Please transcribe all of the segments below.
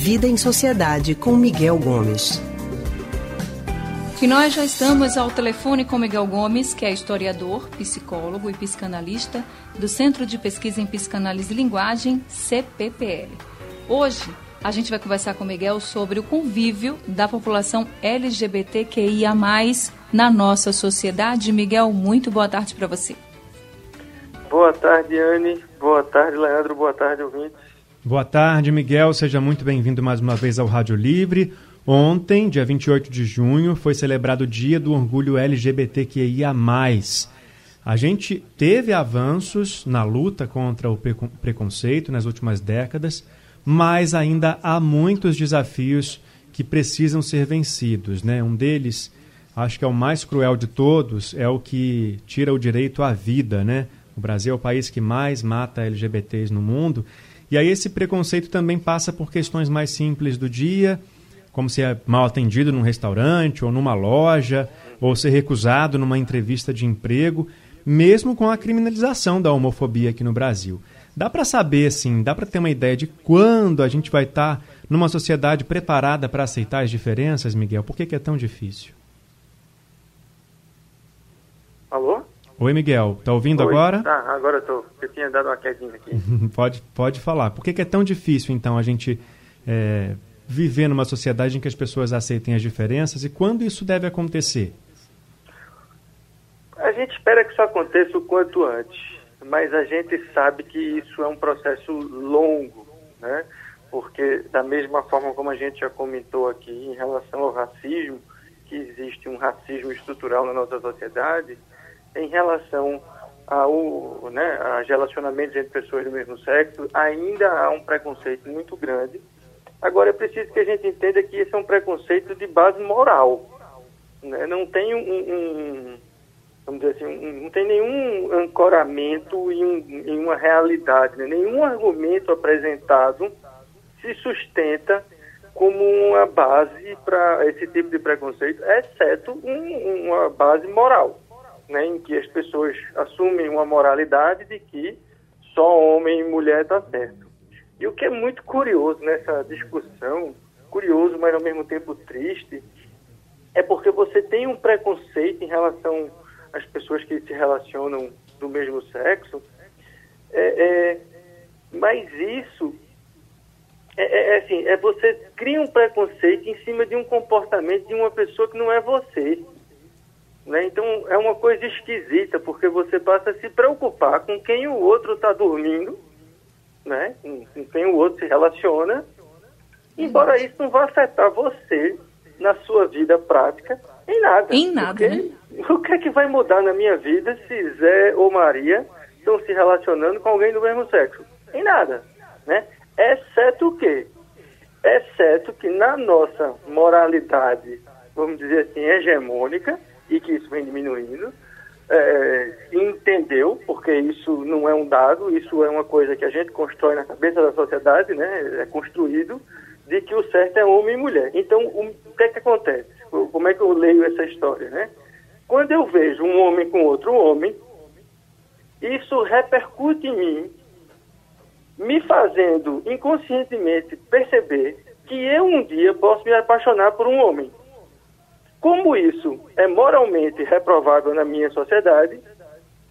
Vida em Sociedade com Miguel Gomes. E nós já estamos ao telefone com Miguel Gomes, que é historiador, psicólogo e psicanalista do Centro de Pesquisa em Psicanálise e Linguagem, CPPL. Hoje, a gente vai conversar com o Miguel sobre o convívio da população LGBTQIA+, na nossa sociedade. Miguel, muito boa tarde para você. Boa tarde, Anne. Boa tarde, Leandro. Boa tarde, ouvintes. Boa tarde, Miguel. Seja muito bem-vindo mais uma vez ao Rádio Livre. Ontem, dia 28 de junho, foi celebrado o Dia do Orgulho LGBTQIA+. A gente teve avanços na luta contra o preconceito nas últimas décadas, mas ainda há muitos desafios que precisam ser vencidos. Né? Um deles, acho que é o mais cruel de todos, é o que tira o direito à vida. Né? O Brasil é o país que mais mata LGBTs no mundo. E aí esse preconceito também passa por questões mais simples do dia, como ser mal atendido num restaurante ou numa loja, ou ser recusado numa entrevista de emprego, mesmo com a criminalização da homofobia aqui no Brasil. Dá para saber, assim, dá para ter uma ideia de quando a gente vai estar tá numa sociedade preparada para aceitar as diferenças, Miguel? Por que, que é tão difícil? Oi, Miguel. Tá ouvindo Oi. agora? Tá, agora eu tô. Eu tinha dado uma quedinha aqui. pode, pode falar. Por que, que é tão difícil, então, a gente é, viver numa sociedade em que as pessoas aceitem as diferenças e quando isso deve acontecer? A gente espera que isso aconteça o quanto antes mas a gente sabe que isso é um processo longo, né? Porque da mesma forma como a gente já comentou aqui em relação ao racismo, que existe um racismo estrutural na nossa sociedade, em relação ao, né, a relacionamentos entre pessoas do mesmo sexo, ainda há um preconceito muito grande. Agora é preciso que a gente entenda que isso é um preconceito de base moral. Né? Não tem um, um vamos dizer assim, não tem nenhum ancoramento em, em uma realidade, né? nenhum argumento apresentado se sustenta como uma base para esse tipo de preconceito, exceto um, uma base moral, né? em que as pessoas assumem uma moralidade de que só homem e mulher está certo. E o que é muito curioso nessa discussão, curioso, mas ao mesmo tempo triste, é porque você tem um preconceito em relação as pessoas que se relacionam do mesmo sexo, é, é mas isso é, é, é, assim, é você cria um preconceito em cima de um comportamento de uma pessoa que não é você. Né? Então é uma coisa esquisita, porque você passa a se preocupar com quem o outro está dormindo, né? com, quem o outro se relaciona, embora isso não vá afetar você na sua vida prática em nada. Em nada, porque, né? O que é que vai mudar na minha vida se Zé ou Maria estão se relacionando com alguém do mesmo sexo? Em nada, né? Exceto o quê? Exceto que na nossa moralidade, vamos dizer assim, hegemônica, e que isso vem diminuindo, é, entendeu, porque isso não é um dado, isso é uma coisa que a gente constrói na cabeça da sociedade, né? É construído, de que o certo é homem e mulher. Então, o, que é que acontece? Como é que eu leio essa história, né? Quando eu vejo um homem com outro homem, isso repercute em mim, me fazendo inconscientemente perceber que eu um dia posso me apaixonar por um homem. Como isso é moralmente reprovável na minha sociedade,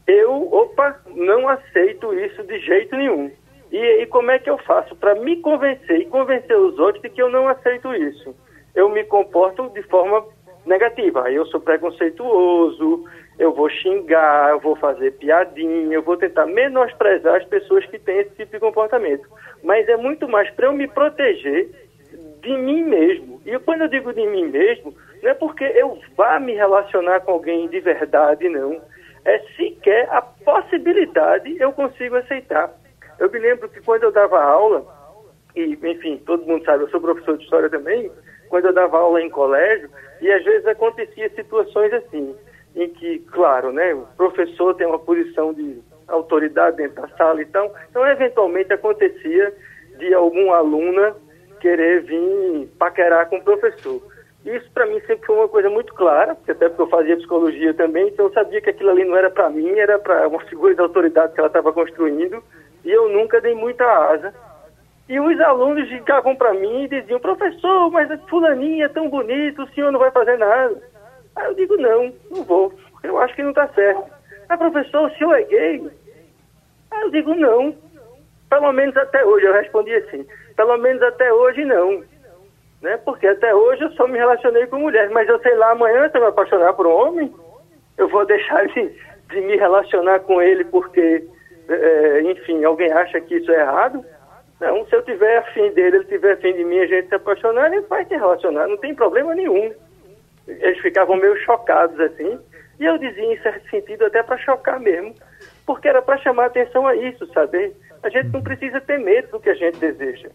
eu, opa, não aceito isso de jeito nenhum. E, e como é que eu faço para me convencer e convencer os outros de que eu não aceito isso? Eu me comporto de forma negativa. Eu sou preconceituoso, eu vou xingar, eu vou fazer piadinha, eu vou tentar menosprezar as pessoas que têm esse tipo de comportamento. Mas é muito mais para eu me proteger de mim mesmo. E quando eu digo de mim mesmo, não é porque eu vá me relacionar com alguém de verdade, não. É sequer a possibilidade eu consigo aceitar. Eu me lembro que quando eu dava aula, e enfim, todo mundo sabe, eu sou professor de história também, quando eu dava aula em colégio, e às vezes acontecia situações assim, em que, claro, né, o professor tem uma posição de autoridade dentro da sala e então, então eventualmente acontecia de algum aluna querer vir paquerar com o professor. Isso para mim sempre foi uma coisa muito clara, até porque eu fazia psicologia também, então eu sabia que aquilo ali não era para mim, era para uma figura de autoridade que ela estava construindo, e eu nunca dei muita asa E os alunos ligavam para mim e diziam, professor, mas fulaninha é tão bonito, o senhor não vai fazer nada. Aí eu digo, não, não vou, eu acho que não está certo. Ah, professor, o senhor é gay? Aí eu digo, não. Pelo menos até hoje, eu respondi assim, pelo menos até hoje não. Né? Porque até hoje eu só me relacionei com mulheres, mas eu sei lá, amanhã se eu me apaixonar por um homem, eu vou deixar de, de me relacionar com ele porque, é, enfim, alguém acha que isso é errado. Não, se eu tiver afim dele, ele tiver afim de mim, a gente se apaixonar, ele vai se relacionar, não tem problema nenhum. Eles ficavam meio chocados assim, e eu dizia em certo sentido até para chocar mesmo, porque era para chamar atenção a isso, saber? A gente não precisa ter medo do que a gente deseja.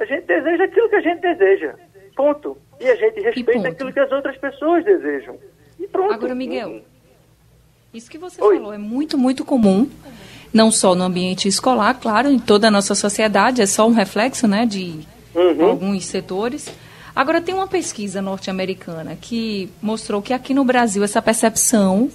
A gente deseja aquilo que a gente deseja. Ponto. E a gente respeita aquilo que as outras pessoas desejam. E pronto. Agora, Miguel, isso que você Oi. falou é muito, muito comum não só no ambiente escolar, claro, em toda a nossa sociedade, é só um reflexo né, de uhum. alguns setores. Agora, tem uma pesquisa norte-americana que mostrou que aqui no Brasil essa percepção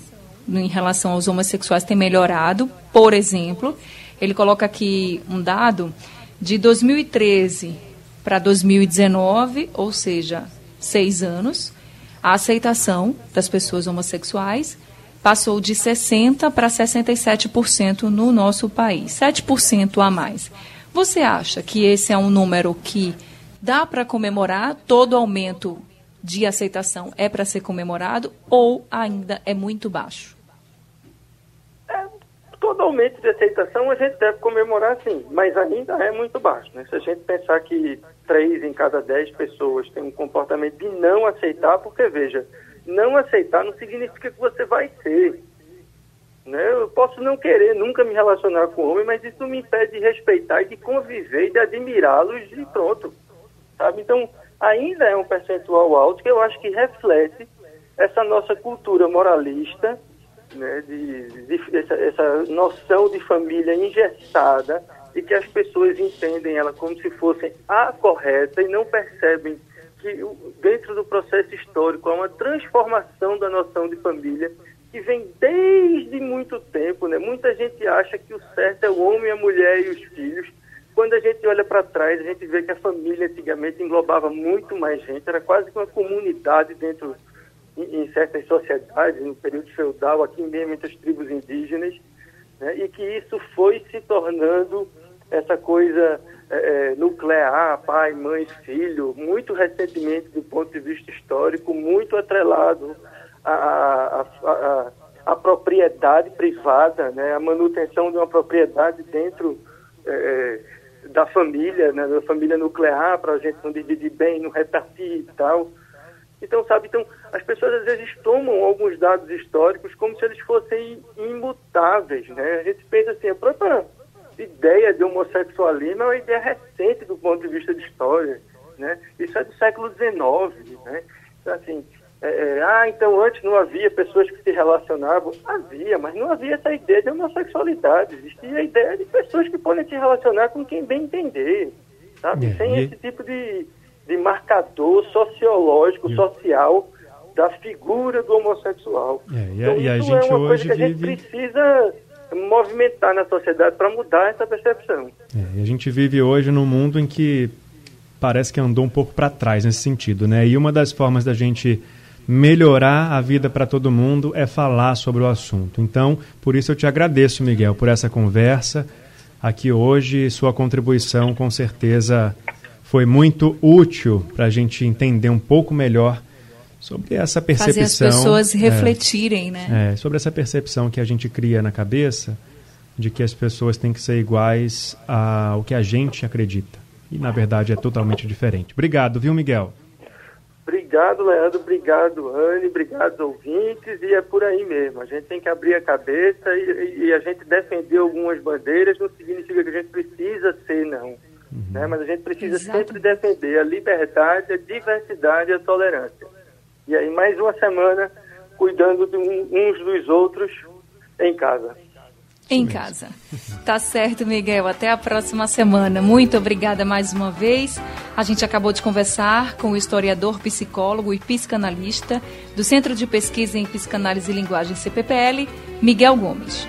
em relação aos homossexuais tem melhorado. Por exemplo, ele coloca aqui um dado de 2013 para 2019, ou seja, seis anos, a aceitação das pessoas homossexuais passou de 60% para 67% no nosso país, 7% a mais. Você acha que esse é um número que dá para comemorar? Todo aumento de aceitação é para ser comemorado ou ainda é muito baixo? Todo aumento de aceitação a gente deve comemorar sim, mas ainda é muito baixo. Né? Se a gente pensar que três em cada dez pessoas têm um comportamento de não aceitar, porque veja, não aceitar não significa que você vai ser. Né? Eu posso não querer nunca me relacionar com homem, mas isso me impede de respeitar e de conviver e de admirá-los e pronto. Sabe? Então, ainda é um percentual alto que eu acho que reflete essa nossa cultura moralista, né? de, de essa, essa noção de família engessada e que as pessoas entendem ela como se fosse a correta e não percebem que dentro do processo histórico há uma transformação da noção de família que vem desde muito tempo, né? Muita gente acha que o certo é o homem, a mulher e os filhos. Quando a gente olha para trás, a gente vê que a família antigamente englobava muito mais gente, era quase que uma comunidade dentro em, em certas sociedades, no período feudal, aqui mesmo entre as tribos indígenas, né? e que isso foi se tornando essa coisa é, é, nuclear, pai, mãe, filho, muito recentemente do ponto de vista histórico, muito atrelado à, à, à, à propriedade privada, né, a manutenção de uma propriedade dentro é, é, da família, né, da família nuclear, para a gente não dividir bem, não repartir e tal. Então, sabe, então, as pessoas às vezes tomam alguns dados históricos como se eles fossem imutáveis, né? A gente pensa assim, a própria ideia de homossexualismo é uma ideia recente do ponto de vista de história, né? Isso é do século XIX, né? Então, assim, é, é, ah, então antes não havia pessoas que se relacionavam. Havia, mas não havia essa ideia de homossexualidade. Existia a ideia de pessoas que podem se relacionar com quem bem entender, sabe? É, Sem e... esse tipo de, de marcador sociológico, social da figura do homossexual. É, e, a, então, e a gente é uma hoje coisa que a gente precisa movimentar na sociedade para mudar essa percepção. É, a gente vive hoje num mundo em que parece que andou um pouco para trás nesse sentido, né? E uma das formas da gente melhorar a vida para todo mundo é falar sobre o assunto. Então, por isso eu te agradeço, Miguel, por essa conversa aqui hoje. Sua contribuição, com certeza, foi muito útil para a gente entender um pouco melhor sobre essa percepção. Fazer as pessoas é, refletirem, né? É, sobre essa percepção que a gente cria na cabeça de que as pessoas têm que ser iguais ao que a gente acredita. E, na verdade, é totalmente diferente. Obrigado, viu, Miguel? Obrigado, Leandro. Obrigado, Anne. Obrigado, ouvintes. E é por aí mesmo. A gente tem que abrir a cabeça e, e a gente defender algumas bandeiras não significa que a gente precisa ser, não. Uhum. Né? Mas a gente precisa Exato. sempre defender a liberdade, a diversidade e a tolerância. E aí, mais uma semana cuidando de uns dos outros em casa. Em casa. Tá certo, Miguel. Até a próxima semana. Muito obrigada mais uma vez. A gente acabou de conversar com o historiador, psicólogo e psicanalista do Centro de Pesquisa em Psicanálise e Linguagem CPPL, Miguel Gomes.